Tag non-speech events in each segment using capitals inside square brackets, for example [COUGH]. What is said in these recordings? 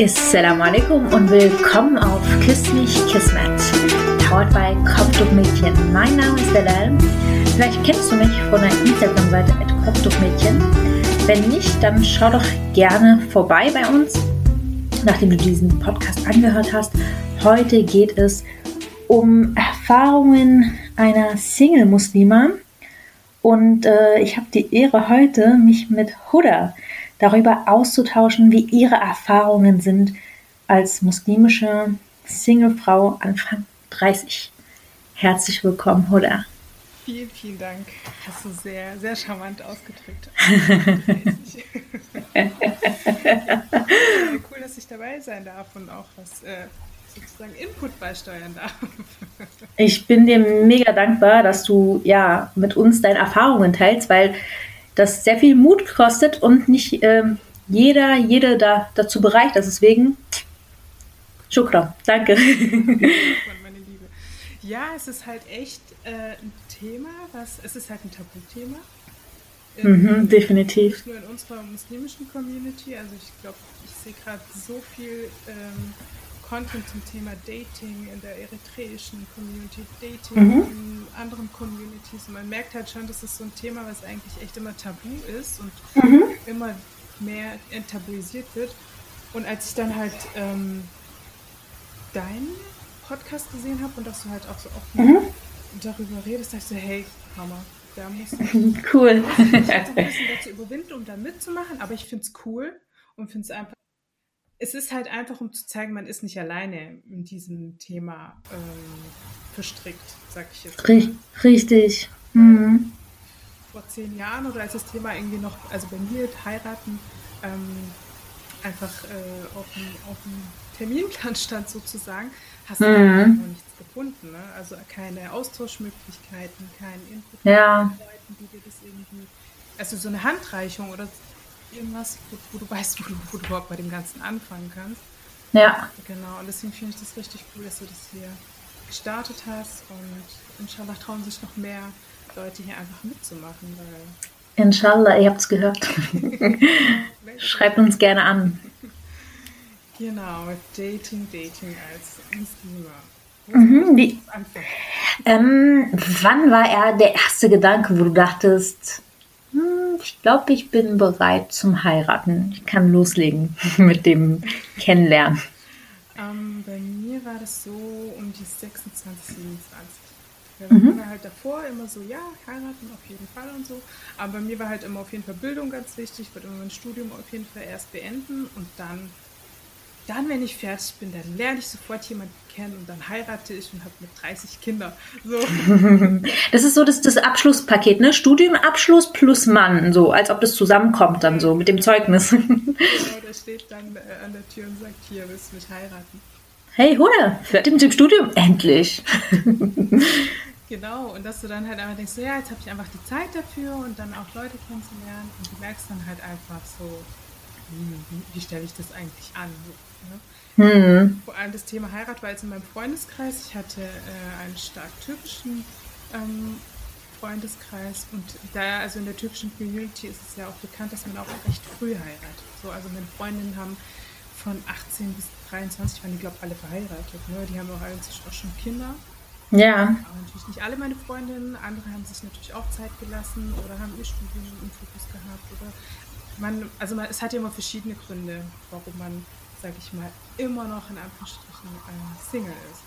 Assalamu alaikum und willkommen auf Küss mich Kismet, powered by Kopftuchmädchen. Mein Name ist Delal. Vielleicht kennst du mich von der Instagram-Seite Kopftuchmädchen. Wenn nicht, dann schau doch gerne vorbei bei uns, nachdem du diesen Podcast angehört hast. Heute geht es um Erfahrungen einer Single-Muslima und äh, ich habe die Ehre heute, mich mit Huda darüber auszutauschen, wie ihre Erfahrungen sind als muslimische Singlefrau Anfang 30. Herzlich willkommen, Huda. Vielen, vielen Dank. Hast du sehr, sehr charmant ausgedrückt. [LAUGHS] cool, dass ich dabei sein darf und auch was äh, sozusagen Input beisteuern darf. Ich bin dir mega dankbar, dass du ja mit uns deine Erfahrungen teilst, weil das sehr viel Mut kostet und nicht ähm, jeder, jede da, dazu bereicht. Deswegen, Shukra, danke. [LAUGHS] Meine Liebe. [LAUGHS] Ja, es ist halt echt äh, ein Thema, was, es ist halt ein Tabuthema. Mhm, definitiv. Nicht nur in unserer muslimischen Community, also ich glaube, ich sehe gerade so viel ähm, Content zum Thema Dating in der eritreischen Community, Dating mhm. in anderen Communities. Und man merkt halt schon, dass es so ein Thema, was eigentlich echt immer tabu ist und mhm. immer mehr enttabuisiert wird. Und als ich dann halt ähm, deinen Podcast gesehen habe und dass du halt auch so offen mhm. darüber redest, dachte ich so, hey, Mama, da muss [LAUGHS] [LAUGHS] ich, cool. muss ich ein bisschen dazu überwinden, um da mitzumachen, aber ich finde es cool und finde es einfach es ist halt einfach, um zu zeigen, man ist nicht alleine in diesem Thema ähm, verstrickt, sag ich jetzt. Mal. Richtig. Mhm. Vor zehn Jahren oder als das Thema irgendwie noch, also bei mir heiraten, ähm, einfach äh, auf, dem, auf dem Terminplan [LAUGHS] stand sozusagen, hast du mhm. noch nichts gefunden. Ne? Also keine Austauschmöglichkeiten, kein Input ja. Leuten, die dir das irgendwie, also so eine Handreichung oder irgendwas, wo, wo du weißt, wo du, wo du überhaupt bei dem Ganzen anfangen kannst. Ja. Genau, und deswegen finde ich das richtig cool, dass du das hier gestartet hast und inshallah trauen sich noch mehr Leute hier einfach mitzumachen. Weil inshallah, ihr habt es gehört. [LAUGHS] Schreibt uns gerne an. Genau, Dating, Dating als Muslima. Mhm, wie, ähm, wann war er der erste Gedanke, wo du dachtest, ich glaube, ich bin bereit zum Heiraten. Ich kann loslegen [LAUGHS] mit dem Kennenlernen. Ähm, bei mir war das so um die 26, 27. Wir mhm. waren halt davor immer so, ja, heiraten auf jeden Fall und so. Aber bei mir war halt immer auf jeden Fall Bildung ganz wichtig. Ich wollte immer mein Studium auf jeden Fall erst beenden und dann dann, wenn ich fertig bin, dann lerne ich sofort jemanden kennen und dann heirate ich und habe mit 30 Kinder. So. [LAUGHS] Das ist so das, das Abschlusspaket, ne? Studiumabschluss plus Mann, so als ob das zusammenkommt dann so mit dem Zeugnis. Genau, [LAUGHS] der steht dann äh, an der Tür und sagt, hier, willst du mich heiraten? Hey, Huda, fertig mit dem Studium? Endlich. [LAUGHS] Genau, und dass du dann halt einfach denkst, so, ja, jetzt habe ich einfach die Zeit dafür und dann auch Leute kennenzulernen und du merkst dann halt einfach so, wie, wie, wie stelle ich das eigentlich an? Ne? Mhm. Vor allem das Thema Heirat war jetzt in meinem Freundeskreis. Ich hatte äh, einen stark türkischen ähm, Freundeskreis und da, also in der türkischen Community ist es ja auch bekannt, dass man auch recht früh heiratet. So, also meine Freundinnen haben von 18 bis 23 waren die, glaube ich, alle verheiratet. Ne? Die haben auch alle auch schon Kinder. Ja. Aber natürlich nicht alle meine Freundinnen. Andere haben sich natürlich auch Zeit gelassen oder haben ihr Studium im Fokus gehabt. Oder man, also man, es hat ja immer verschiedene Gründe, warum man sag ich mal, immer noch in Anführungsstrichen äh, Single ist.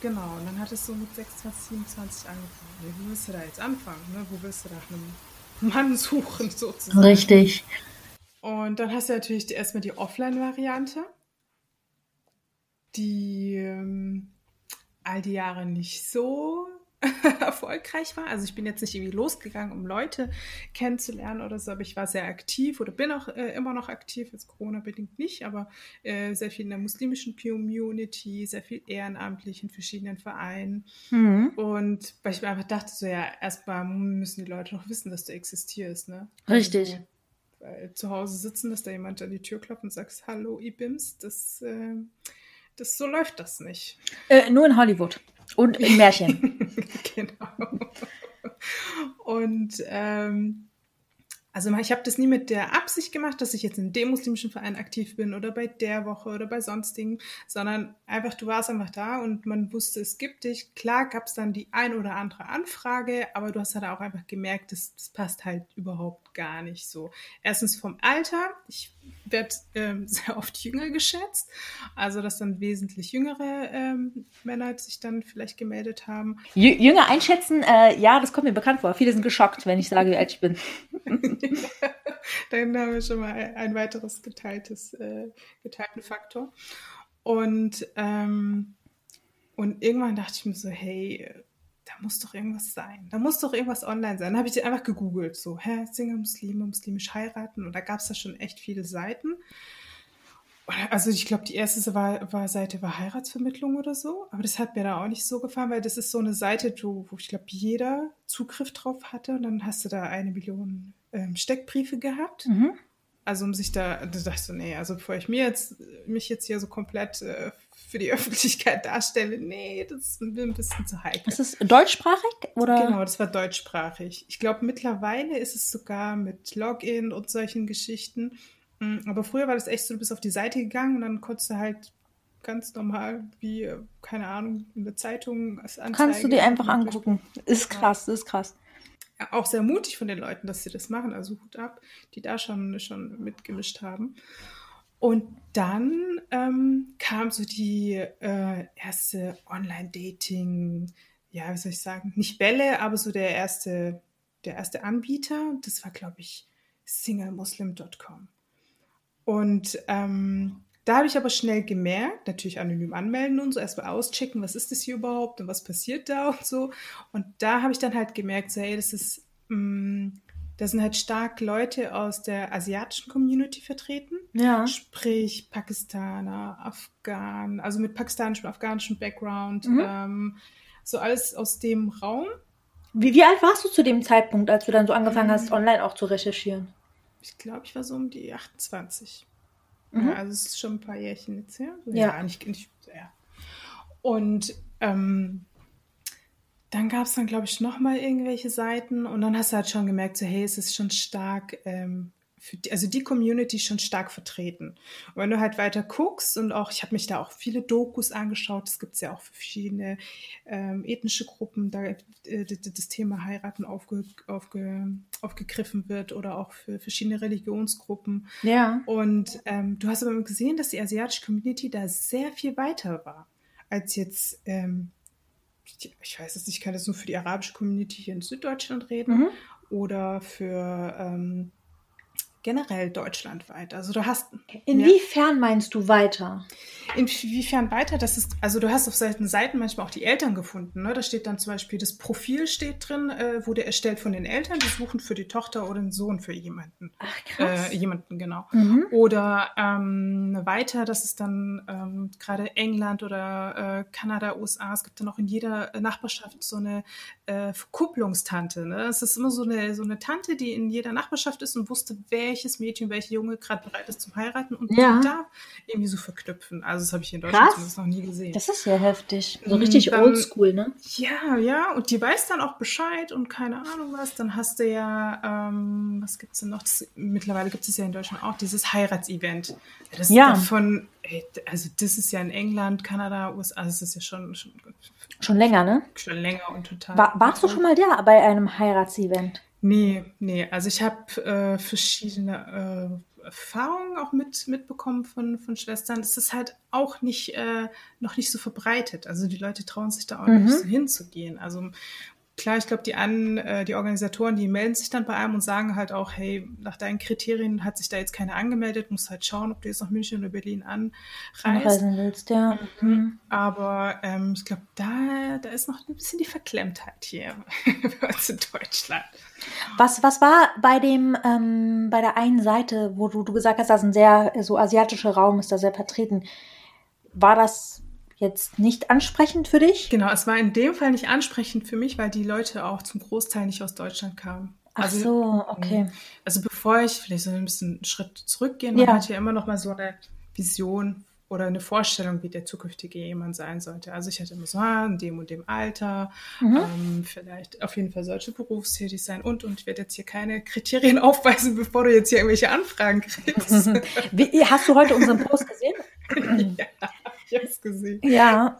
Genau, und dann hat es so mit 26, 27 angefangen. Wo willst du da jetzt anfangen? Ne? Wo willst du da nach einem Mann [LAUGHS] suchen, sozusagen? Richtig. Und dann hast du natürlich die, erstmal die Offline-Variante, die ähm, all die Jahre nicht so [LAUGHS] erfolgreich war. Also ich bin jetzt nicht irgendwie losgegangen, um Leute kennenzulernen oder so, aber ich war sehr aktiv oder bin auch äh, immer noch aktiv, jetzt Corona-bedingt nicht, aber äh, sehr viel in der muslimischen Community, sehr viel ehrenamtlich in verschiedenen Vereinen. Mhm. Und weil ich mir einfach dachte, so ja, erstmal müssen die Leute doch wissen, dass du existierst, ne? Richtig. Also, weil zu Hause sitzen, dass da jemand an die Tür klopft und sagt, hallo Ibims, das, äh, das so läuft das nicht. Äh, nur in Hollywood. Und im Märchen. [LAUGHS] genau. Und ähm, Also ich habe das nie mit der Absicht gemacht, dass ich jetzt in dem muslimischen Verein aktiv bin oder bei der Woche oder bei sonstigen, sondern einfach, du warst einfach da und man wusste, es gibt dich. Klar gab es dann die ein oder andere Anfrage, aber du hast halt auch einfach gemerkt, das, das passt halt überhaupt gar nicht so. Erstens vom Alter, ich werde ähm, [LAUGHS] sehr oft jünger geschätzt, also dass dann wesentlich jüngere ähm, Männer sich dann vielleicht gemeldet haben. Jünger einschätzen, äh, ja, das kommt mir bekannt vor. Viele sind geschockt, wenn ich sage, wie alt ich bin. [LAUGHS] Dann haben wir schon mal ein weiteres geteiltes, äh, geteilten Faktor. Und, ähm, und irgendwann dachte ich mir so, hey, da muss doch irgendwas sein. Da muss doch irgendwas online sein. Dann habe ich einfach gegoogelt, so, hä, Single Muslime, muslimisch heiraten. Und da gab es da schon echt viele Seiten. Also ich glaube, die erste war, war, Seite war Heiratsvermittlung oder so, aber das hat mir da auch nicht so gefallen, weil das ist so eine Seite, wo, wo ich glaube, jeder Zugriff drauf hatte und dann hast du da eine Million ähm, Steckbriefe gehabt. Mhm. Also um sich da, da dachte ich so, nee, also bevor ich mir jetzt, mich jetzt hier so komplett äh, für die [LAUGHS] Öffentlichkeit darstelle, nee, das ist ein bisschen zu heikel. Ist es deutschsprachig oder? Genau, das war deutschsprachig. Ich glaube, mittlerweile ist es sogar mit Login und solchen Geschichten. Mm, aber früher war das echt so, du bist auf die Seite gegangen und dann konntest du halt ganz normal, wie, keine Ahnung, in der Zeitung als Anzeige. Kannst du dir einfach angucken. Ist krass, ist krass. Auch sehr mutig von den Leuten, dass sie das machen. Also Hut ab, die da schon, schon mitgemischt haben. Und dann ähm, kam so die äh, erste Online-Dating, ja, wie soll ich sagen, nicht Welle, aber so der erste, der erste Anbieter. Das war, glaube ich, singlemuslim.com. Und ähm, da habe ich aber schnell gemerkt, natürlich anonym anmelden und so, erstmal auschecken, was ist das hier überhaupt und was passiert da und so. Und da habe ich dann halt gemerkt, so, hey, das ist, mh, mm, da sind halt stark Leute aus der asiatischen Community vertreten. Ja. Sprich Pakistaner, Afghanen, also mit pakistanischem, afghanischem Background. Mhm. Ähm, so alles aus dem Raum. Wie, wie alt warst du zu dem Zeitpunkt, als du dann so angefangen hast, mhm. online auch zu recherchieren? ich glaube, ich war so um die 28. Mhm. Ja, also es ist schon ein paar Jährchen jetzt her. Ja, ja nicht, nicht ja. Und ähm, dann gab es dann, glaube ich, noch mal irgendwelche Seiten und dann hast du halt schon gemerkt, so hey, es ist schon stark ähm, die, also die Community schon stark vertreten. Und wenn du halt weiter guckst und auch, ich habe mich da auch viele Dokus angeschaut, das gibt es ja auch für verschiedene ähm, ethnische Gruppen, da äh, das Thema Heiraten aufge, aufge, aufgegriffen wird oder auch für verschiedene Religionsgruppen. Ja. Und ähm, du hast aber gesehen, dass die asiatische Community da sehr viel weiter war als jetzt ähm, ich weiß es nicht, ich kann jetzt nur für die arabische Community hier in Süddeutschland reden mhm. oder für ähm, generell deutschlandweit. Also du hast. Inwiefern ja, meinst du weiter? Inwiefern weiter? Das ist, also du hast auf Seiten Seiten manchmal auch die Eltern gefunden. Ne? Da steht dann zum Beispiel, das Profil steht drin, äh, wurde erstellt von den Eltern, die suchen für die Tochter oder den Sohn für jemanden. Ach, krass. Äh, jemanden, genau. Mhm. Oder ähm, weiter, das ist dann ähm, gerade England oder äh, Kanada, USA, es gibt dann auch in jeder Nachbarschaft so eine äh, Verkupplungstante. Ne? Es ist immer so eine, so eine Tante, die in jeder Nachbarschaft ist und wusste, welches Mädchen, welcher Junge gerade bereit ist zum Heiraten und ja. da irgendwie so verknüpfen. Also das habe ich in Deutschland Krass. zumindest noch nie gesehen. Das ist ja heftig. So richtig oldschool, ne? Ja, ja. Und die weiß dann auch Bescheid und keine Ahnung was. Dann hast du ja, ähm, was es denn noch? Das, mittlerweile gibt es ja in Deutschland auch dieses Heiratsevent. Das ja. davon, ey, also das ist ja in England, Kanada, USA, also das ist ja schon, schon Schon länger, ne? Schon länger und total. War, warst du schon mal da bei einem Heiratsevent? Nee, nee. Also ich habe äh, verschiedene äh, Erfahrungen auch mit, mitbekommen von, von Schwestern. Es ist halt auch nicht, äh, noch nicht so verbreitet. Also die Leute trauen sich da auch mhm. nicht so hinzugehen. Also klar, ich glaube, die, an, äh, die Organisatoren, die melden sich dann bei einem und sagen halt auch, hey, nach deinen Kriterien hat sich da jetzt keiner angemeldet, musst halt schauen, ob du jetzt nach München oder Berlin anreist. Anreisen willst, ja. Mhm. mhm. Aber ähm, ich glaube, da, da ist noch ein bisschen die Verklemmtheit hier [LAUGHS] bei uns in Deutschland. Was, was war bei dem, ähm, bei der einen Seite, wo du, du gesagt hast, dass ein sehr, so asiatischer Raum ist da sehr vertreten. War das jetzt nicht ansprechend für dich? Genau, es war in dem Fall nicht ansprechend für mich, weil die Leute auch zum Großteil nicht aus Deutschland kamen. Ach also, so, okay. Also bevor ich vielleicht so ein bisschen einen Schritt zurückgehen, man ja. hat ja immer noch mal so eine Vision oder eine Vorstellung, wie der zukünftige Ehemann sein sollte. Also ich hatte immer so, ah, in dem und dem Alter, mhm. ähm, vielleicht auf jeden Fall solche berufstätig sein und, und ich werde jetzt hier keine Kriterien [LAUGHS] aufweisen, bevor du jetzt hier irgendwelche Anfragen kriegst. [LAUGHS] Wie, hast du heute unseren Post gesehen? [LAUGHS] ja, ich habe es gesehen. Ja,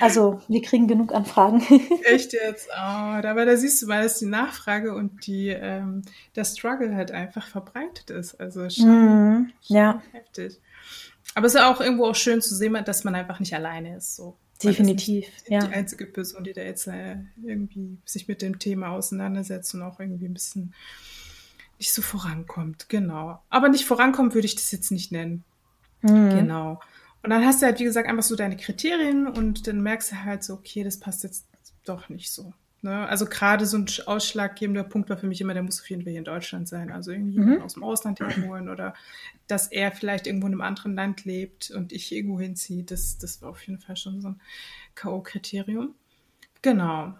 also wir kriegen genug Anfragen. [LAUGHS] Echt jetzt? Oh, aber da siehst du mal, dass die Nachfrage und die, ähm, der Struggle halt einfach verbreitet ist. Also schon, mhm. schon ja. heftig. Aber es ist auch irgendwo auch schön zu sehen, dass man einfach nicht alleine ist. So. Definitiv, ja. Die einzige Person, die da jetzt äh, irgendwie sich mit dem Thema auseinandersetzt und auch irgendwie ein bisschen nicht so vorankommt. Genau. Aber nicht vorankommt würde ich das jetzt nicht nennen. Mhm. Genau. Und dann hast du halt, wie gesagt, einfach so deine Kriterien und dann merkst du halt so, okay, das passt jetzt doch nicht so. Ne? Also gerade so ein ausschlaggebender Punkt war für mich immer, der muss auf jeden Fall hier in Deutschland sein. Also irgendwie mhm. aus dem Ausland herholen oder dass er vielleicht irgendwo in einem anderen Land lebt und ich irgendwo hinziehe. Das, das war auf jeden Fall schon so ein K.O.-Kriterium. Genau.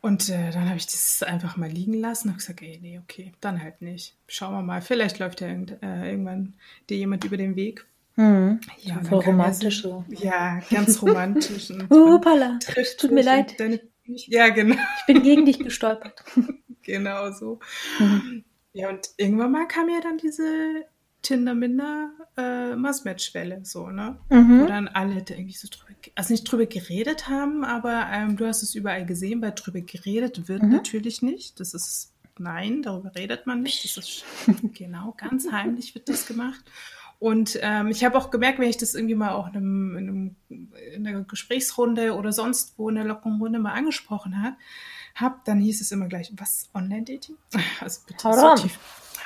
Und äh, dann habe ich das einfach mal liegen lassen und gesagt, ey, nee, okay, dann halt nicht. Schauen wir mal. Vielleicht läuft ja irgend, äh, irgendwann dir jemand über den Weg. Mhm. Ja, voll romantisch so. Ja, ganz romantisch. [LAUGHS] und, Hoppala, tut mir leid. Deine ja, genau. Ich bin gegen dich gestolpert. [LAUGHS] genau so. Mhm. Ja, und irgendwann mal kam ja dann diese Tinder-Minder äh, Massmatch-Welle, so, ne? Mhm. Wo dann alle da irgendwie so drüber, also nicht drüber geredet haben, aber ähm, du hast es überall gesehen, weil drüber geredet wird mhm. natürlich nicht. Das ist, nein, darüber redet man nicht. Das ist, [LAUGHS] genau, ganz heimlich wird das gemacht. Und ähm, ich habe auch gemerkt, wenn ich das irgendwie mal auch in, einem, in, einem, in einer Gesprächsrunde oder sonst wo in der lockeren Runde mal angesprochen hat, hab, dann hieß es immer gleich, was, Online-Dating? [LAUGHS] Also bitte Haram. so tief.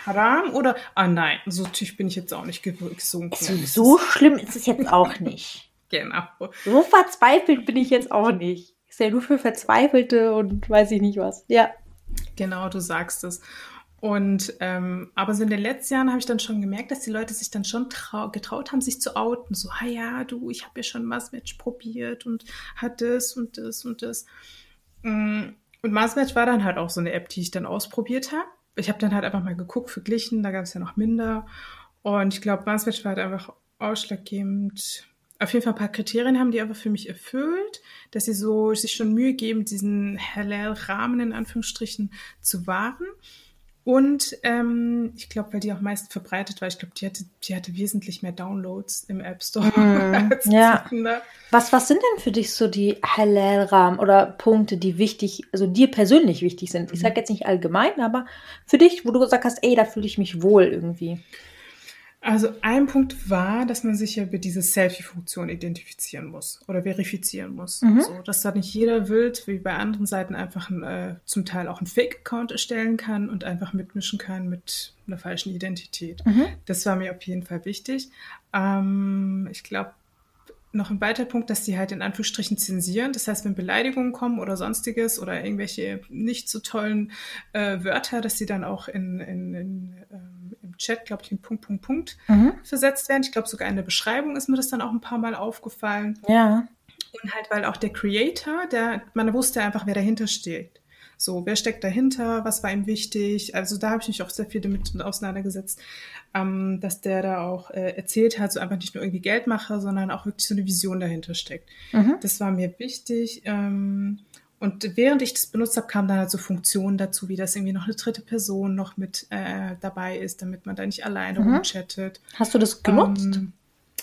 Haram oder, ah nein, so tief bin ich jetzt auch nicht gesunken. So, so schlimm ist es jetzt auch nicht. [LAUGHS] genau. So verzweifelt bin ich jetzt auch nicht. Ist ja nur für Verzweifelte und weiß ich nicht was. Ja. Genau, du sagst es. Und ähm, aber so in den letzten Jahren habe ich dann schon gemerkt, dass die Leute sich dann schon getraut haben, sich zu outen. So, ah ja, du, ich habe ja schon Massmatch probiert und hat das und das und das. Mm, und Massmatch war dann halt auch so eine App, die ich dann ausprobiert habe. Ich habe dann halt einfach mal geguckt, verglichen, da gab es ja noch minder. Und ich glaube, Massmatch war halt einfach ausschlaggebend. Auf jeden Fall ein paar Kriterien haben die aber für mich erfüllt, dass sie so sich schon Mühe geben, diesen Halal-Rahmen in Anführungsstrichen zu wahren. Und ähm, ich glaube, weil die auch meist verbreitet war, ich glaube, die hatte, die hatte wesentlich mehr Downloads im App Store. [LAUGHS] Mm, ja. Was, was sind denn für dich so die Halal-Rahmen oder Punkte, die wichtig, also dir persönlich wichtig sind? Ich sage mhm. jetzt nicht allgemein, aber für dich, wo du gesagt hast, ey, da fühle ich mich wohl irgendwie. Also ein Punkt war, dass man sich ja über diese Selfie-Funktion identifizieren muss oder verifizieren muss. Mhm. So, dass da nicht jeder wild, wie bei anderen Seiten, einfach ein, äh, zum Teil auch einen Fake-Account erstellen kann und einfach mitmischen kann mit einer falschen Identität. Mhm. Das war mir auf jeden Fall wichtig. Ähm, ich glaube, noch ein weiterer Punkt, dass die halt in Anführungsstrichen zensieren. Das heißt, wenn Beleidigungen kommen oder sonstiges oder irgendwelche nicht so tollen äh, Wörter, dass sie dann auch in, in, in ähm, Chat, glaube ich, in Punkt, Punkt, Punkt mhm. versetzt werden. Ich glaube, sogar in der Beschreibung ist mir das dann auch ein paar Mal aufgefallen. Ja. Und halt, weil auch der Creator, der, man wusste einfach, wer dahinter steht. So, wer steckt dahinter? Was war ihm wichtig? Also da habe ich mich auch sehr viel damit auseinandergesetzt, ähm, dass der da auch äh, erzählt hat, so einfach nicht nur irgendwie Geldmacher, sondern auch wirklich so eine Vision dahinter steckt. Mhm. Das war mir wichtig. Ähm, und während ich das benutzt habe, kamen dann halt so Funktionen dazu, wie das irgendwie noch eine dritte Person noch mit äh, dabei ist, damit man da nicht alleine mhm. rumchattet. Hast du das genutzt? Ähm,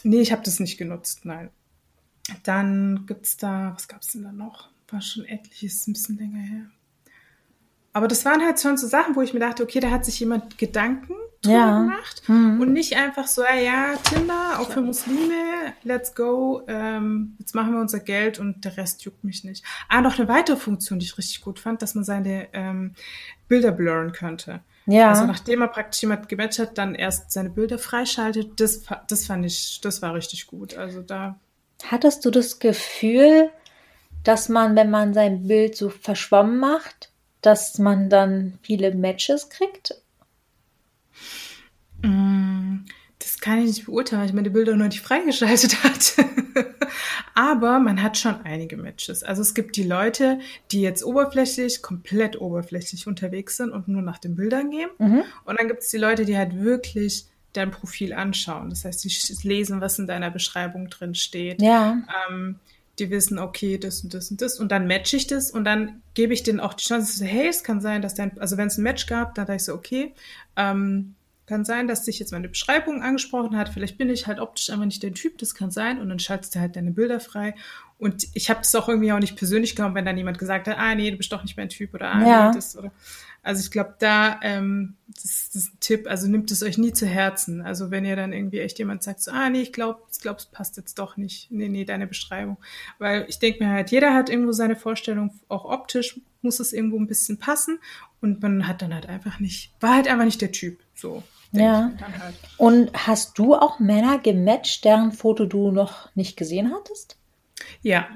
nee, ich habe das nicht genutzt, nein. Dann gibt's da, was gab's denn da noch? War schon etliches, ein bisschen länger her. Aber das waren halt schon so Sachen, wo ich mir dachte, okay, da hat sich jemand Gedanken drüber ja. gemacht mhm. und nicht einfach so, ja, ja, Tinder, auch für Muslime, let's go, ähm, jetzt machen wir unser Geld und der Rest juckt mich nicht. Ah, noch eine weitere Funktion, die ich richtig gut fand, dass man seine ähm, Bilder blurren könnte. Ja. Also nachdem er praktisch jemand gematcht hat, dann erst seine Bilder freischaltet, das, das fand ich, das war richtig gut. Also da. Hattest du das Gefühl, dass man, wenn man sein Bild so verschwommen macht, dass man dann viele Matches kriegt? Mm, das kann ich nicht beurteilen, weil ich meine Bilder noch nicht freigeschaltet hat. [LAUGHS] Aber man hat schon einige Matches. Also es gibt die Leute, die jetzt oberflächlich, komplett oberflächlich unterwegs sind und nur nach den Bildern gehen. Mhm. Und dann gibt es die Leute, die halt wirklich dein Profil anschauen. Das heißt, die lesen, was in deiner Beschreibung drin steht. Ja. Ähm, die wissen, okay, das und das und das und dann matche ich das und dann gebe ich denen auch die Chance, hey, es kann sein, dass dein, also wenn es ein Match gab, dann dachte ich so, okay, ähm, kann sein, dass sich jetzt meine Beschreibung angesprochen hat. Vielleicht bin ich halt optisch einfach nicht der Typ, das kann sein. Und dann schaltest du halt deine Bilder frei. Und ich habe das auch irgendwie auch nicht persönlich genommen, wenn dann jemand gesagt hat, ah nee, du bist doch nicht mein Typ oder ah Ja. nee, das oder. Also ich glaube, da, ähm, das, das ist ein Tipp, also nimmt es euch nie zu Herzen. Also wenn ihr dann irgendwie echt jemand sagt, so, ah nee, ich glaube, ich glaube, es passt jetzt doch nicht. Nee, nee, deine Beschreibung. Weil ich denke mir halt, jeder hat irgendwo seine Vorstellung, auch optisch muss es irgendwo ein bisschen passen. Und man hat dann halt einfach nicht, war halt einfach nicht der Typ. So. Ja. halt. Und hast du auch Männer gematcht, deren Foto du noch nicht gesehen hattest? Ja,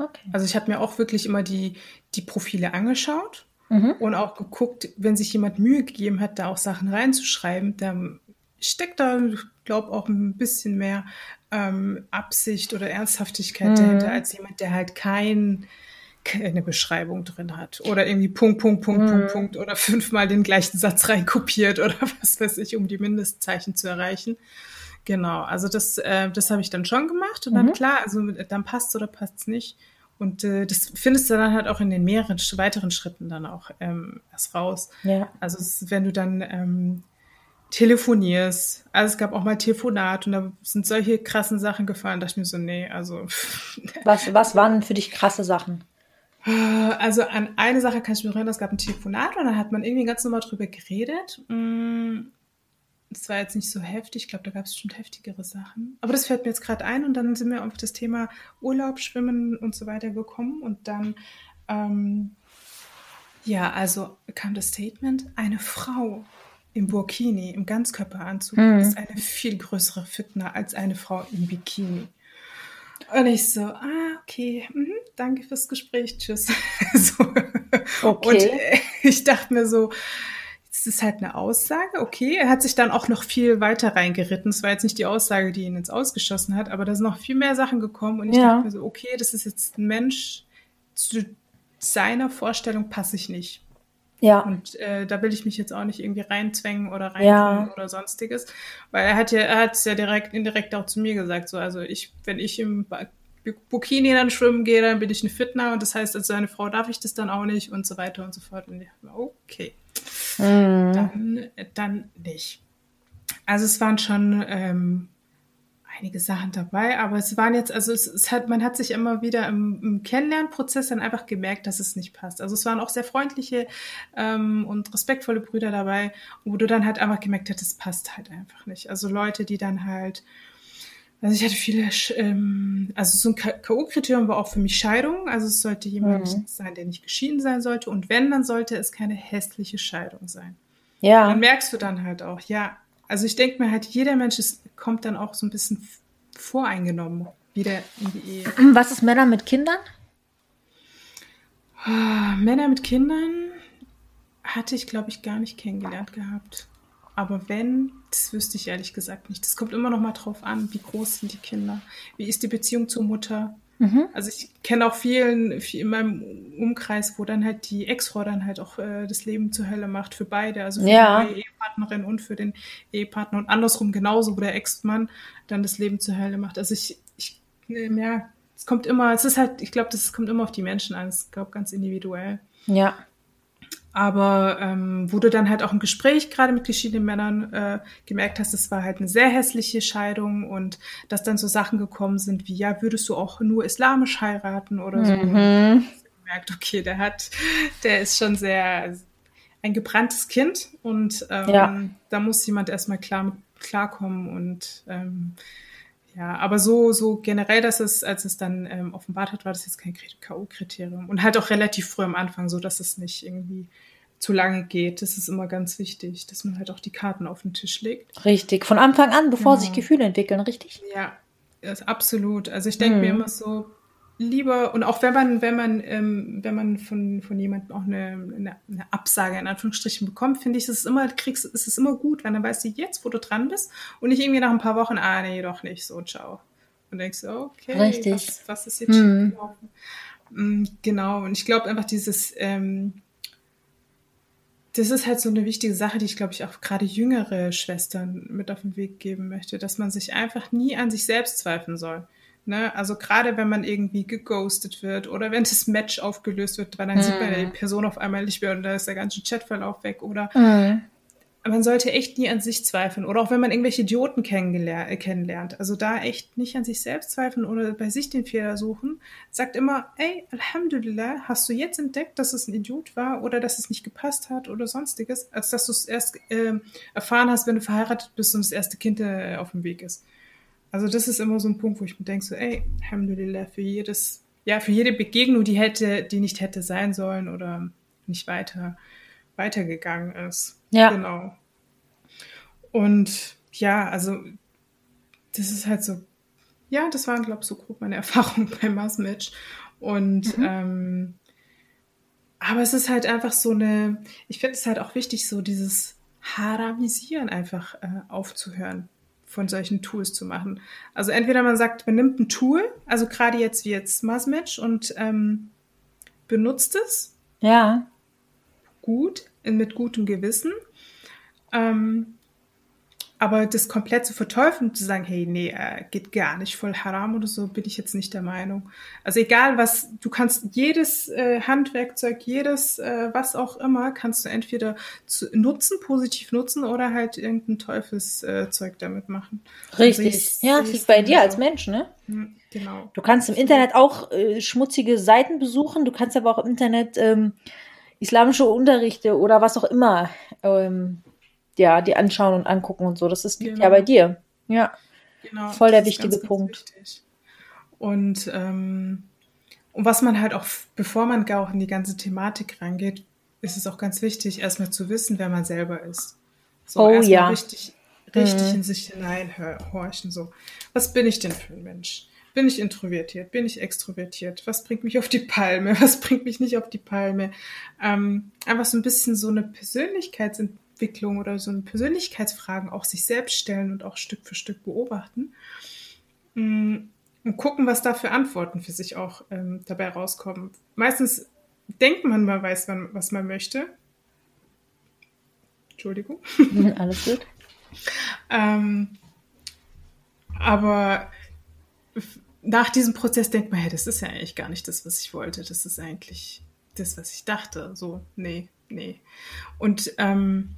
Okay. Also ich habe mir auch wirklich immer die, die Profile angeschaut Mhm. und auch geguckt, wenn sich jemand Mühe gegeben hat, da auch Sachen reinzuschreiben, dann steckt da, glaube auch ein bisschen mehr ähm, Absicht oder Ernsthaftigkeit Mhm. dahinter, als jemand, der halt kein, keine Beschreibung drin hat. Oder irgendwie Punkt, Punkt, Punkt, Mhm. Punkt, Punkt oder [LAUGHS] fünfmal den gleichen Satz reinkopiert oder [LAUGHS] was weiß ich, um die Mindestzeichen zu erreichen. Genau, also das, äh, das habe ich dann schon gemacht und dann Mhm. klar, also dann passt oder passt nicht. Und äh, das findest du dann halt auch in den mehreren weiteren Schritten dann auch ähm, erst raus. Ja. Also ist, wenn du dann ähm, telefonierst, also es gab auch mal Telefonat und da sind solche krassen Sachen gefahren, da dachte ich mir so, nee, also [LAUGHS] Was, was waren für dich krasse Sachen? Also an eine Sache kann ich mich erinnern, es gab ein Telefonat und da hat man irgendwie ganz normal drüber geredet. Mm, Das war jetzt nicht so heftig, ich glaube, da gab es schon heftigere Sachen. Aber das fällt mir jetzt gerade ein und dann sind wir auf das Thema Urlaub, Schwimmen und so weiter gekommen und dann, ähm, ja, also kam das Statement, eine Frau im Burkini, im Ganzkörperanzug, Mhm. ist eine viel größere Fitner als eine Frau im Bikini. Und ich so, ah, okay, mhm, danke fürs Gespräch, tschüss. [LAUGHS] so. Okay. Und äh, ich dachte mir so, es ist halt eine Aussage, okay. Er hat sich dann auch noch viel weiter reingeritten. Es war jetzt nicht die Aussage, die ihn ins Ausgeschossen hat, aber da sind noch viel mehr Sachen gekommen. Und ich Ja. dachte mir so, okay, das ist jetzt ein Mensch, zu seiner Vorstellung passe ich nicht. Ja. Und äh, da will ich mich jetzt auch nicht irgendwie reinzwängen oder Ja. reintun oder sonstiges. Weil er hat ja, er hat es ja direkt, indirekt auch zu mir gesagt. So, also ich, wenn ich im Bikini dann schwimmen gehe, dann bin ich eine Fitner und das heißt, als seine Frau darf ich das dann auch nicht und so weiter und so fort. Und ich okay, Mhm. dann, dann nicht. Also es waren schon ähm, einige Sachen dabei, aber es waren jetzt, also es, es hat, man hat sich immer wieder im, im Kennenlernprozess dann einfach gemerkt, dass es nicht passt. Also es waren auch sehr freundliche ähm, und respektvolle Brüder dabei, wo du dann halt einfach gemerkt hast, es passt halt einfach nicht. Also Leute, die dann halt also ich hatte viele, ähm, also so ein K.O.-Kriterium war auch für mich Scheidung. Also es sollte jemand Mhm. sein, der nicht geschieden sein sollte. Und wenn, dann sollte es keine hässliche Scheidung sein. Ja. Dann merkst du dann halt auch, ja. Also ich denke mir halt, jeder Mensch ist, kommt dann auch so ein bisschen voreingenommen wieder in die Ehe. Was ist Männer mit Kindern? Ah, Männer mit Kindern hatte ich, glaube ich, gar nicht kennengelernt gehabt. Aber wenn, das wüsste ich ehrlich gesagt nicht. Das kommt immer noch mal drauf an, wie groß sind die Kinder, wie ist die Beziehung zur Mutter. Mhm. Also ich kenne auch vielen viel in meinem Umkreis, wo dann halt die Ex-Frau dann halt auch äh, das Leben zur Hölle macht für beide, also für Ja. die Ehepartnerin und für den Ehepartner und andersrum genauso, wo der Ex-Mann dann das Leben zur Hölle macht. Also ich, ich ähm, ja, es kommt immer, es ist halt, ich glaube, das kommt immer auf die Menschen an. Es ist, glaube ganz individuell. Ja. Aber ähm, wo du dann halt auch im Gespräch gerade mit geschiedenen Männern äh, gemerkt hast, es war halt eine sehr hässliche Scheidung und dass dann so Sachen gekommen sind wie, ja, würdest du auch nur islamisch heiraten oder so. Mhm. gemerkt, okay, der hat, der ist schon sehr ein gebranntes Kind und ähm, Ja. da muss jemand erstmal klar klarkommen und ähm, ja, aber so, so generell, dass es, als es dann ähm, offenbart hat, war das jetzt kein K.O.-Kriterium. Und halt auch relativ früh am Anfang, so dass es nicht irgendwie zu lange geht. Das ist immer ganz wichtig, dass man halt auch die Karten auf den Tisch legt. Richtig. Von Anfang an, bevor Genau. sich Gefühle entwickeln, richtig? Ja, absolut. Also ich denke mir Mhm. immer so, lieber, und auch wenn man, wenn man, ähm, wenn man von, von jemandem auch eine, eine, eine Absage in Anführungsstrichen bekommt, finde ich, ist es immer, kriegst, ist es immer gut, weil dann weißt du jetzt, wo du dran bist und nicht irgendwie nach ein paar Wochen, ah, nee, doch nicht, so, ciao. Und denkst du, okay, Richtig. Was, was ist jetzt schief gelaufen? Mm, Genau, und ich glaube einfach dieses, ähm, das ist halt so eine wichtige Sache, die ich glaube ich auch gerade jüngere Schwestern mit auf den Weg geben möchte, dass man sich einfach nie an sich selbst zweifeln soll. Ne? Also gerade wenn man irgendwie geghostet wird oder wenn das Match aufgelöst wird, weil dann mhm. sieht man ja die Person auf einmal nicht mehr und da ist der ganze Chatverlauf weg oder mhm man sollte echt nie an sich zweifeln. Oder auch wenn man irgendwelche Idioten äh, kennenlernt. Also da echt nicht an sich selbst zweifeln oder bei sich den Fehler suchen. Sagt immer, ey, Alhamdulillah, hast du jetzt entdeckt, dass es ein Idiot war oder dass es nicht gepasst hat oder sonstiges, als dass du es erst äh, erfahren hast, wenn du verheiratet bist und das erste Kind äh, auf dem Weg ist. Also das ist immer so ein Punkt, wo ich mir denke, so, ey, Alhamdulillah, für jedes, ja, für jede Begegnung, die hätte, die nicht hätte sein sollen oder nicht weiter weitergegangen ist. Ja. Genau. Und ja, also das ist halt so, ja, das waren, glaube ich, so grob meine [LAUGHS] Erfahrungen beim Mars-Match. Und mhm. ähm, aber es ist halt einfach so eine, ich finde es halt auch wichtig, so dieses Haramisieren einfach äh, aufzuhören, von solchen Tools zu machen. Also entweder man sagt, man nimmt ein Tool, also gerade jetzt wie jetzt Mars-Match und ähm, benutzt es. Ja gut, mit gutem Gewissen. Ähm, aber das komplett zu verteufeln, zu sagen, hey, nee, äh, geht gar nicht, voll haram oder so, bin ich jetzt nicht der Meinung. Also egal was, du kannst jedes äh, Handwerkzeug, jedes äh, was auch immer, kannst du entweder zu, nutzen, positiv nutzen oder halt irgendein Teufelszeug äh, damit machen. Richtig. Also ja, das liegt bei dir so. als Mensch, ne? Hm, genau. Du kannst im Internet auch äh, schmutzige Seiten besuchen, du kannst aber auch im Internet ähm, islamische Unterrichte oder was auch immer, ähm, ja, die anschauen und angucken und so. Das ist genau. ja bei dir. Ja. Genau. Voll der wichtige ganz, Punkt. Ganz und, ähm, und was man halt auch, bevor man gar auch in die ganze Thematik reingeht, ist es auch ganz wichtig, erstmal zu wissen, wer man selber ist. So oh ja. richtig, richtig mhm. in sich hineinhorchen. So, was bin ich denn für ein Mensch? Bin ich introvertiert? Bin ich extrovertiert? Was bringt mich auf die Palme? [LAUGHS] Was bringt mich nicht auf die Palme? Ähm, einfach so ein bisschen so eine Persönlichkeitsentwicklung oder so eine Persönlichkeitsfragen auch sich selbst stellen und auch Stück für Stück beobachten. Mm, und gucken, was da für Antworten für sich auch ähm, dabei rauskommen. Meistens denkt man, man weiß, was man möchte. Entschuldigung. [LAUGHS] Alles gut. ähm, aber nach diesem Prozess denkt man, hey, das ist ja eigentlich gar nicht das, was ich wollte. Das ist eigentlich das, was ich dachte. So, nee, nee. Und ähm,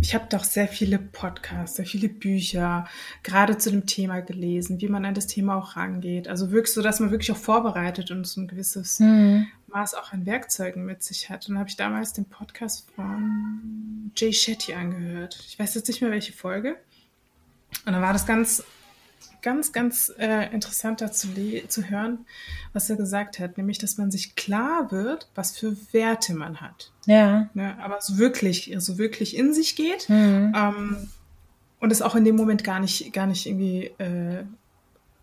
ich habe doch sehr viele Podcasts, sehr viele Bücher, gerade zu dem Thema gelesen, wie man an das Thema auch rangeht. Also wirklich so, dass man wirklich auch vorbereitet und so ein gewisses mhm. Maß auch an Werkzeugen mit sich hat. Und dann habe ich damals den Podcast von Jay Shetty angehört. Ich weiß jetzt nicht mehr, welche Folge. Und dann war das ganz ganz, ganz äh, interessant dazu zu hören, was er gesagt hat, nämlich, dass man sich klar wird, was für Werte man hat. Ja. Ne, aber so wirklich, so wirklich in sich geht mhm. ähm, und es auch in dem Moment gar nicht, gar nicht irgendwie äh,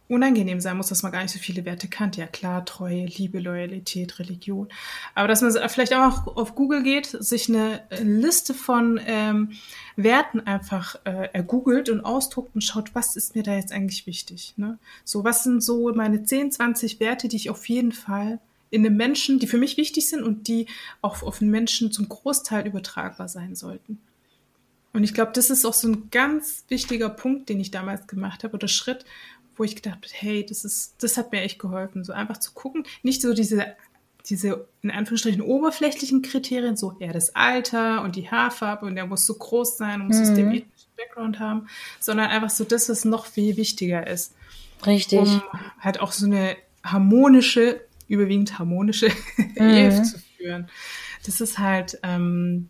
unangenehm sein muss, dass man gar nicht so viele Werte kannte. Ja klar, Treue, Liebe, Loyalität, Religion. Aber dass man vielleicht auch auf Google geht, sich eine Liste von ähm, Werten einfach äh, ergoogelt und ausdruckt und schaut, was ist mir da jetzt eigentlich wichtig. Ne? So, was sind so meine 10, 20 Werte, die ich auf jeden Fall in einem Menschen, die für mich wichtig sind und die auch auf einen Menschen zum Großteil übertragbar sein sollten. Und ich glaube, das ist auch so ein ganz wichtiger Punkt, den ich damals gemacht habe oder Schritt, wo ich gedacht habe, hey, das ist, das hat mir echt geholfen, so einfach zu gucken, nicht so diese diese in Anführungsstrichen oberflächlichen Kriterien, so ja das Alter und die Haarfarbe und der muss so groß sein und muss mhm. den Background haben, sondern einfach so das, was noch viel wichtiger ist. Richtig. Um halt auch so eine harmonische, überwiegend harmonische [LAUGHS] mhm. Ehe zu führen. Das ist halt, ähm,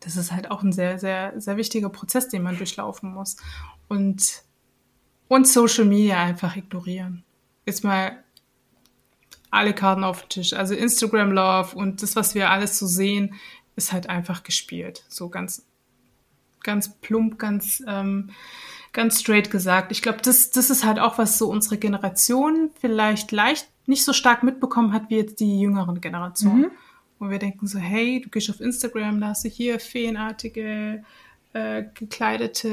das ist halt auch ein sehr, sehr, sehr wichtiger Prozess, den man durchlaufen muss. Und und Social Media einfach ignorieren. Jetzt mal alle Karten auf den Tisch. Also Instagram Love und das, was wir alles so sehen, ist halt einfach gespielt. So ganz, ganz plump, ganz, ähm, ganz straight gesagt. Ich glaube, das, das ist halt auch, was so unsere Generation vielleicht leicht nicht so stark mitbekommen hat wie jetzt die jüngeren Generationen. Mhm. Wo wir denken so, hey, du gehst auf Instagram, da hast du hier feenartige äh, gekleidete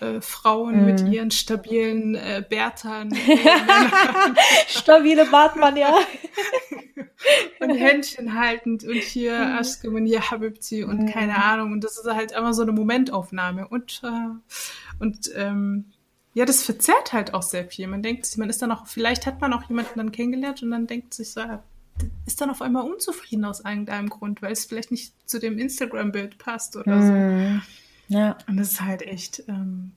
äh, Frauen mm. mit ihren stabilen äh, Bärtern. [LAUGHS] Stabile Bartmann, ja. [LAUGHS] und Händchen haltend und hier mhm. Aschke und hier Habibti und mhm. keine Ahnung. Und das ist halt immer so eine Momentaufnahme. Und, äh, und ähm, ja, das verzerrt halt auch sehr viel. Man denkt sich, man ist dann auch, vielleicht hat man auch jemanden dann kennengelernt und dann denkt sich so, ist dann auf einmal unzufrieden aus irgendeinem Grund, weil es vielleicht nicht zu dem Instagram-Bild passt oder mhm. so. Ja. Und das ist halt echt ähm,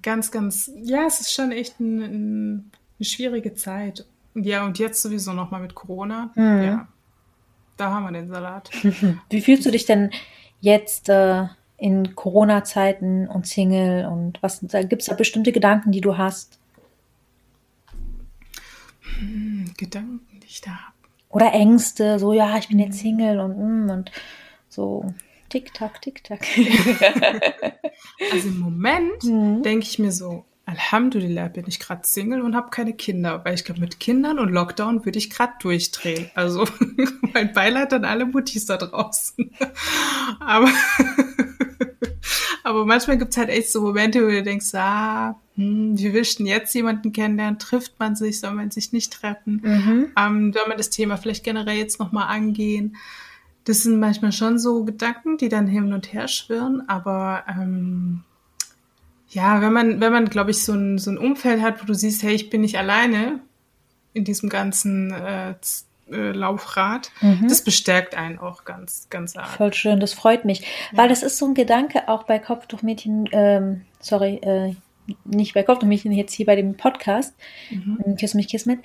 ganz, ganz, ja, es ist schon echt ein, ein, eine schwierige Zeit. Ja, und jetzt sowieso nochmal mit Corona. Mhm. Ja, da haben wir den Salat. [LAUGHS] Wie fühlst du dich denn jetzt äh, in Corona-Zeiten und Single und was gibt es da bestimmte Gedanken, die du hast? Hm, Gedanken, die ich da habe. Oder Ängste, so ja, ich bin jetzt Single und, hm, und so tick-tack, tick-tack. [LAUGHS] also im Moment mhm. denke ich mir so, Alhamdulillah bin ich gerade Single und habe keine Kinder, weil ich glaube, mit Kindern und Lockdown würde ich gerade durchdrehen. Also [LAUGHS] mein Beileid an alle Muttis da draußen. [LAUGHS] Aber, aber manchmal gibt es halt echt so Momente, wo du denkst, ah, hm, du denn jetzt jemanden kennenlernen? Trifft man sich? Soll man sich nicht treffen? Mhm. Ähm, soll man das Thema vielleicht generell jetzt nochmal angehen? Das sind manchmal schon so Gedanken, die dann hin und her schwirren, aber ähm, ja, wenn man, wenn man, glaube ich, so ein, so ein Umfeld hat, wo du siehst, hey, ich bin nicht alleine in diesem ganzen äh, äh, Laufrad, mhm. das bestärkt einen auch ganz, ganz arg. Voll schön, das freut mich. Ja. Weil das ist so ein Gedanke auch bei Kopftuchmädchen, ähm, sorry, äh, nicht bei Kopftuchmädchen, jetzt hier bei dem Podcast, mhm. Kiss mich, Kiss mit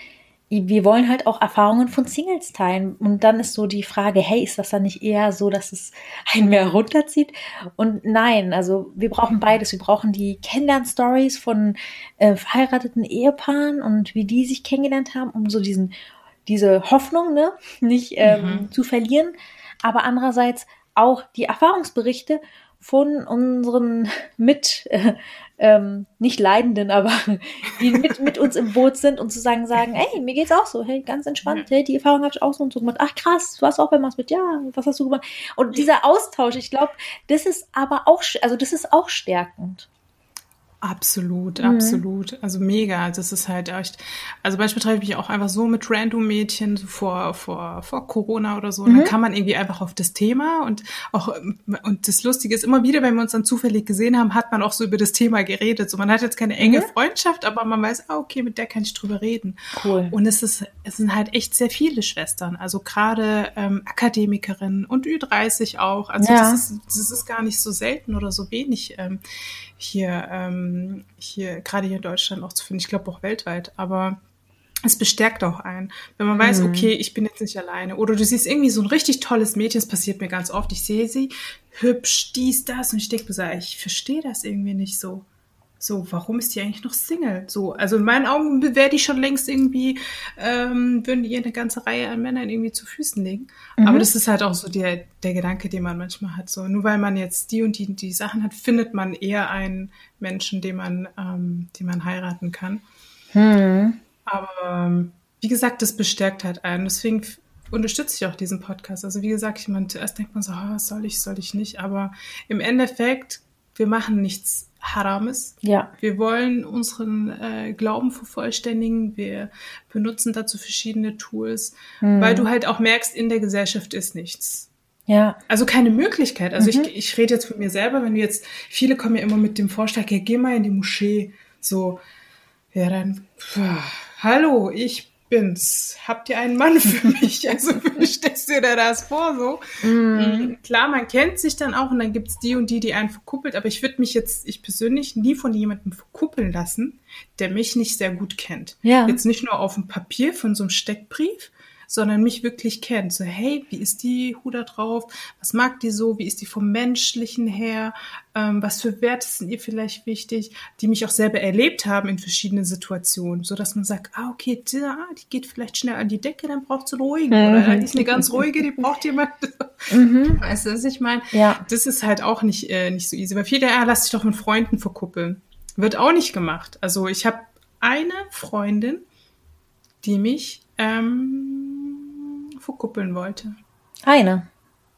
wir wollen halt auch Erfahrungen von Singles teilen. Und dann ist so die Frage, hey, ist das dann nicht eher so, dass es [LAUGHS] einen mehr runterzieht? Und nein, also wir brauchen beides. Wir brauchen die Kennenlern-Stories von äh, verheirateten Ehepaaren und wie die sich kennengelernt haben, um so diesen, diese Hoffnung ne, nicht ähm, mhm. zu verlieren. Aber andererseits auch die Erfahrungsberichte von unseren [LAUGHS] mit äh, ähm, nicht Leidenden, aber [LAUGHS] die mit, mit uns im Boot sind und zu sagen, sagen, ey, mir geht's auch so, hey, ganz entspannt, hey, die Erfahrung habe ich auch so und so gemacht. Ach krass, du hast auch bei Masmit, ja, was hast du gemacht? Und dieser Austausch, ich glaube, das ist aber auch, also das ist auch stärkend. Absolut, mhm. absolut. Also mega. Das ist halt echt. Also manchmal treffe ich mich auch einfach so mit random Mädchen vor, vor, vor Corona oder so. Mhm. Dann kann man irgendwie einfach auf das Thema und auch, und das Lustige ist immer wieder, wenn wir uns dann zufällig gesehen haben, hat man auch so über das Thema geredet. So, man hat jetzt keine enge mhm. Freundschaft, aber man weiß, ah, okay, mit der kann ich drüber reden. Cool. Und es ist, es sind halt echt sehr viele Schwestern. Also gerade ähm, Akademikerinnen und Ü30 auch. Also ja. das ist, das ist gar nicht so selten oder so wenig. Ähm, hier, ähm, hier gerade hier in Deutschland auch zu finden. Ich glaube auch weltweit. Aber es bestärkt auch einen, wenn man weiß, mhm. okay, ich bin jetzt nicht alleine. Oder du siehst irgendwie so ein richtig tolles Mädchen, das passiert mir ganz oft. Ich sehe sie, hübsch, dies, das, und ich denke mir so, ich verstehe das irgendwie nicht so so, warum ist die eigentlich noch Single? So, also in meinen Augen wäre die schon längst irgendwie, ähm, würden die ihr eine ganze Reihe an Männern irgendwie zu Füßen legen. Mhm. Aber das ist halt auch so der, der Gedanke, den man manchmal hat. So, nur weil man jetzt die und die, die Sachen hat, findet man eher einen Menschen, den man, ähm, den man heiraten kann. Mhm. Aber ähm, wie gesagt, das bestärkt halt einen. Deswegen unterstütze ich auch diesen Podcast. Also wie gesagt, ich meine, zuerst denkt man so, oh, soll ich, soll ich nicht. Aber im Endeffekt, wir machen nichts Harames. Ja. Wir wollen unseren äh, Glauben vervollständigen. Wir benutzen dazu verschiedene Tools, mhm. weil du halt auch merkst, in der Gesellschaft ist nichts. Ja. Also keine Möglichkeit. Also mhm. ich, ich rede jetzt von mir selber, wenn du jetzt, viele kommen ja immer mit dem Vorschlag, ja, geh mal in die Moschee. So, ja, dann, pff, hallo, ich bin's. Habt ihr einen Mann für [LAUGHS] mich? Also wie stellst du dir das vor so? Mm. Klar, man kennt sich dann auch und dann gibt's die und die, die einen verkuppelt, aber ich würde mich jetzt, ich persönlich, nie von jemandem verkuppeln lassen, der mich nicht sehr gut kennt. Ja. Jetzt nicht nur auf dem Papier von so einem Steckbrief, sondern mich wirklich kennt. So, hey, wie ist die Huda drauf? Was mag die so? Wie ist die vom Menschlichen her? Ähm, was für Werte sind ihr vielleicht wichtig? Die mich auch selber erlebt haben in verschiedenen Situationen, so dass man sagt, ah, okay, die, die geht vielleicht schnell an die Decke, dann braucht sie ruhige. Mhm. Oder die ist eine ganz ruhige, die braucht jemand. [LAUGHS] Mhm. Weißt du, was ich meine? Ja. Das ist halt auch nicht, äh, nicht so easy. Weil viele, ja, lass dich doch mit Freunden verkuppeln. Wird auch nicht gemacht. Also ich habe eine Freundin, die mich ähm, verkuppeln wollte. Eine?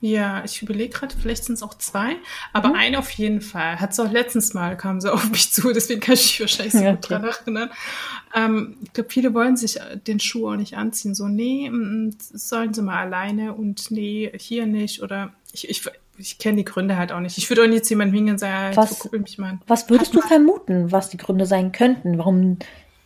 Ja, ich überlege gerade, vielleicht sind es auch zwei, aber mhm. eine auf jeden Fall. Hat es auch letztens mal, kam sie auf [LAUGHS] mich zu, deswegen kann ich mich wahrscheinlich so ja, gut dran erinnern. Ähm, ich glaube, viele wollen sich den Schuh auch nicht anziehen. So, nee, mm, mm, sollen sie mal alleine und nee, hier nicht. Oder ich, ich, ich kenne die Gründe halt auch nicht. Ich würde auch jetzt jemanden hingehen und sagen, was, mich mal. Was würdest du vermuten, was die Gründe sein könnten, warum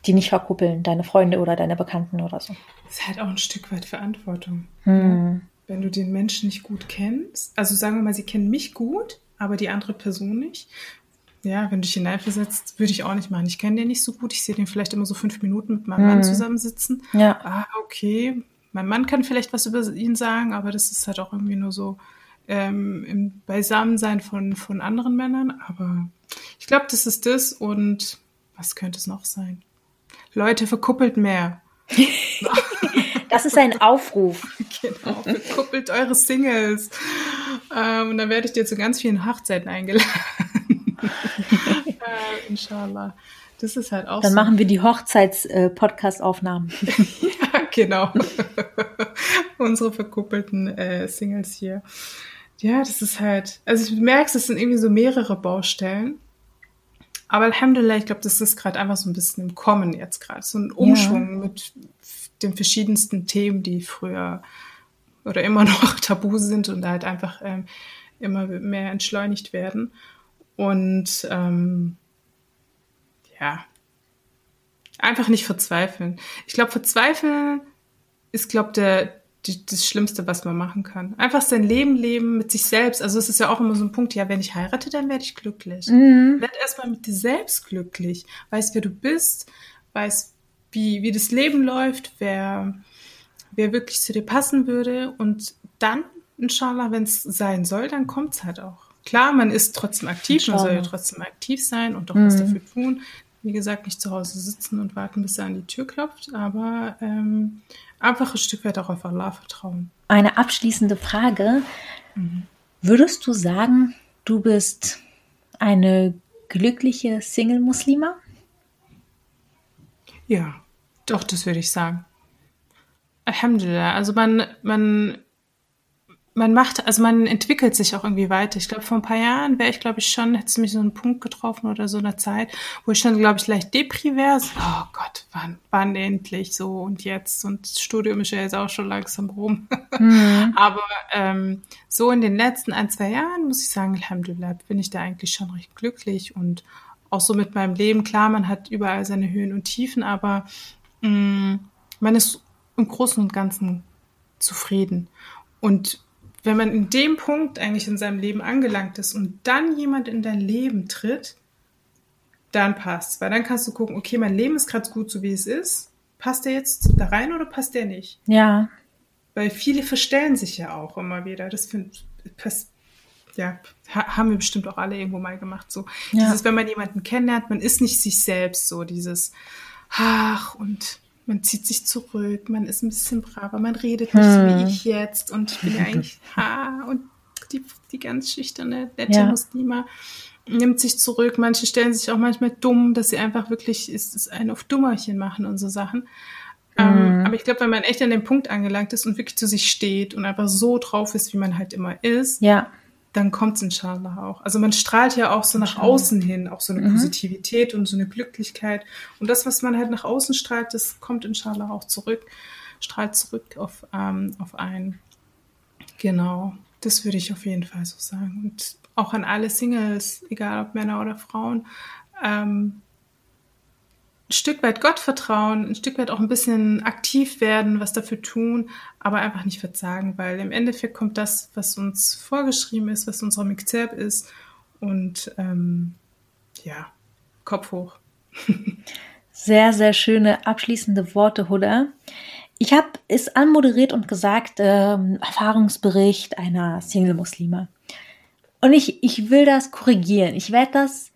die nicht verkuppeln, deine Freunde oder deine Bekannten oder so? Das ist halt auch ein Stück weit Verantwortung. Hm wenn du den Menschen nicht gut kennst, also sagen wir mal, sie kennen mich gut, aber die andere Person nicht. Ja, wenn du dich hineinversetzt, würde ich auch nicht machen. Ich kenne den nicht so gut. Ich sehe den vielleicht immer so fünf Minuten mit meinem mhm. Mann zusammensitzen. Ja. Ah, okay. Mein Mann kann vielleicht was über ihn sagen, aber das ist halt auch irgendwie nur so ähm, im Beisammensein von, von anderen Männern. Aber ich glaube, das ist das. Und was könnte es noch sein? Leute, verkuppelt mehr. [LAUGHS] Das ist ein Aufruf. [LAUGHS] genau, bekuppelt eure Singles. Ähm, und dann werde ich dir zu ganz vielen Hochzeiten eingeladen. [LAUGHS] äh, inshallah. Das ist halt auch Dann so. machen wir die Hochzeits-Podcast-Aufnahmen. Ja, genau. Unsere verkuppelten äh, Singles hier. Ja, das ist halt, also du merkst, es sind irgendwie so mehrere Baustellen. Aber Alhamdulillah, ich glaube, das ist gerade einfach so ein bisschen im Kommen jetzt gerade. So ein Umschwung ja. mit den verschiedensten Themen, die früher oder immer [LAUGHS] noch tabu sind und halt einfach ähm, immer mehr entschleunigt werden. Und ähm, ja, einfach nicht verzweifeln. Ich glaube, verzweifeln ist, glaube der die, das Schlimmste, was man machen kann. Einfach sein Leben leben mit sich selbst. Also es ist ja auch immer so ein Punkt, ja, wenn ich heirate, dann werde ich glücklich. Mhm. Werd erstmal mit dir selbst glücklich. Weiß, wer du bist, weiß, wie, wie das Leben läuft, wer, wer wirklich zu dir passen würde. Und dann, inshallah, wenn es sein soll, dann kommt es halt auch. Klar, man ist trotzdem aktiv, man soll ja trotzdem aktiv sein und auch mhm. was dafür tun. Wie gesagt, nicht zu Hause sitzen und warten, bis er an die Tür klopft, aber ähm, einfach ein Stück weit auch auf Allah vertrauen. Eine abschließende Frage. Mhm. Würdest du sagen, du bist eine glückliche Single-Muslima? Ja, doch, das würde ich sagen. Alhamdulillah. Also man, man, man macht, also man entwickelt sich auch irgendwie weiter. Ich glaube, vor ein paar Jahren wäre ich, glaube ich, schon, hätte es mich so einen Punkt getroffen oder so einer Zeit, wo ich schon, glaube ich, leicht depri wäre. So, oh Gott, wann, wann endlich so und jetzt? Und das Studium ist ja jetzt auch schon langsam rum. Mhm. [LAUGHS] Aber ähm, so in den letzten ein, zwei Jahren, muss ich sagen, Alhamdulillah, bin ich da eigentlich schon recht glücklich und auch so mit meinem Leben. Klar, man hat überall seine Höhen und Tiefen, aber mh, mm, man ist im Großen und Ganzen zufrieden. Und wenn man in dem Punkt eigentlich in seinem Leben angelangt ist und dann jemand in dein Leben tritt, dann passt. Weil dann kannst du gucken, okay, mein Leben ist gerade gut, so wie es ist. Passt der jetzt da rein oder passt der nicht? Ja. Weil viele verstellen sich ja auch immer wieder. Das find, ja, haben wir bestimmt auch alle irgendwo mal gemacht. So ja. dieses, wenn man jemanden kennenlernt, man ist nicht sich selbst so dieses, ach und man zieht sich zurück, man ist ein bisschen braver, man redet nicht hm. so wie hm. ich jetzt und ich bin ja [LAUGHS] eigentlich ha und die, die ganz schüchterne, nette ja. Muslima nimmt sich zurück. Manche stellen sich auch manchmal dumm, dass sie einfach wirklich ist, ist ein auf Dummerchen machen und so Sachen. Ähm, mhm. Aber ich glaube, wenn man echt an dem Punkt angelangt ist und wirklich zu sich steht und einfach so drauf ist, wie man halt immer ist, ja dann kommt es inshallah auch. Also man strahlt ja auch so nach außen hin, auch so eine mhm. Positivität und so eine Glücklichkeit. Und das, was man halt nach außen strahlt, das kommt inshallah auch zurück, strahlt zurück auf, ähm, auf einen. Genau, das würde ich auf jeden Fall so sagen. Und auch an alle Singles, egal ob Männer oder Frauen, ähm, Stück weit Gott vertrauen, ein Stück weit auch ein bisschen aktiv werden, was dafür tun, aber einfach nicht verzagen, weil im Endeffekt kommt das, was uns vorgeschrieben ist, was unser Mixerb ist und ähm, ja, Kopf hoch. [LAUGHS] sehr, sehr schöne abschließende Worte, Huda. Ich habe es anmoderiert und gesagt, ähm, Erfahrungsbericht einer Single-Muslime. Und ich, ich will das korrigieren. Ich werde das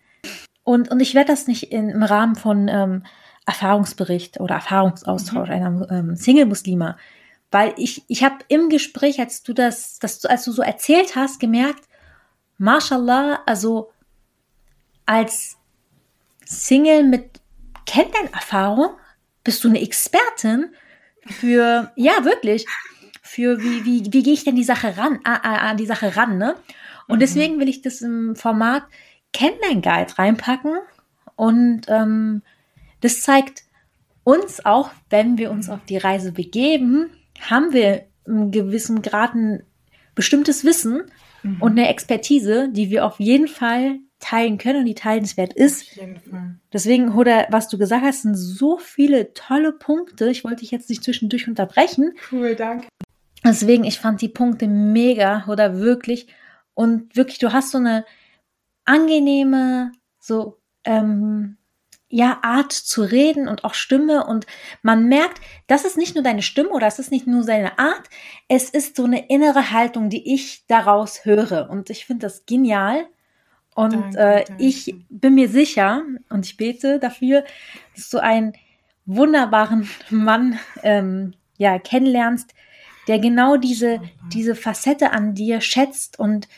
und, und ich werde das nicht in, im Rahmen von ähm, Erfahrungsbericht oder Erfahrungsaustausch mhm. einer ähm, Single-Muslima, weil ich, ich habe im Gespräch, als du das, das, als du so erzählt hast, gemerkt, Mashallah, also als Single mit Kennenlernerfahrung bist du eine Expertin für, ja, wirklich, für wie, wie, wie gehe ich denn die Sache ran, an, die Sache ran, ne? Und mhm. deswegen will ich das im Format Kennenlern-Guide reinpacken. Und ähm, das zeigt uns auch, wenn wir uns auf die Reise begeben, haben wir im gewissen Grad ein bestimmtes Wissen mhm. und eine Expertise, die wir auf jeden Fall teilen können und die teilenswert ist. Auf jeden Fall. Deswegen, oder was du gesagt hast, sind so viele tolle Punkte. Ich wollte dich jetzt nicht zwischendurch unterbrechen. Cool, danke. Deswegen, ich fand die Punkte mega oder wirklich. Und wirklich, du hast so eine angenehme, so, ähm, ja, Art zu reden und auch Stimme. Und man merkt, das ist nicht nur deine Stimme oder es ist nicht nur seine Art, es ist so eine innere Haltung, die ich daraus höre. Und ich finde das genial. Und danke, äh, danke. ich bin mir sicher und ich bete dafür, dass du einen wunderbaren [LAUGHS] Mann ähm, ja kennenlernst, der genau diese diese Facette an dir schätzt und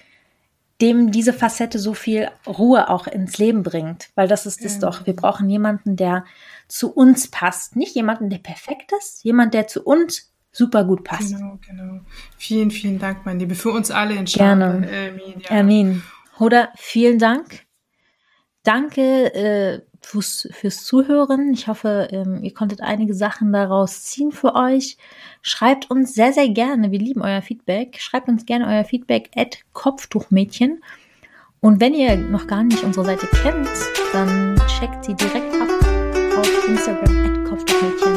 dem diese Facette so viel Ruhe auch ins Leben bringt. Weil das ist es doch. Wir brauchen jemanden, der zu uns passt. Nicht jemanden, der perfekt ist, jemand, der zu uns super gut passt. Genau, genau. Vielen, vielen Dank, mein Liebe. Für uns alle in Gerne. Amin. Ja. Amin. Oder vielen Dank. Danke äh, fürs, fürs Zuhören. Ich hoffe, ähm, ihr konntet einige Sachen daraus ziehen für euch. Schreibt uns sehr, sehr gerne. Wir lieben euer Feedback. Schreibt uns gerne euer Feedback at Kopftuchmädchen. Und wenn ihr noch gar nicht unsere Seite kennt, dann checkt sie direkt ab auf Instagram at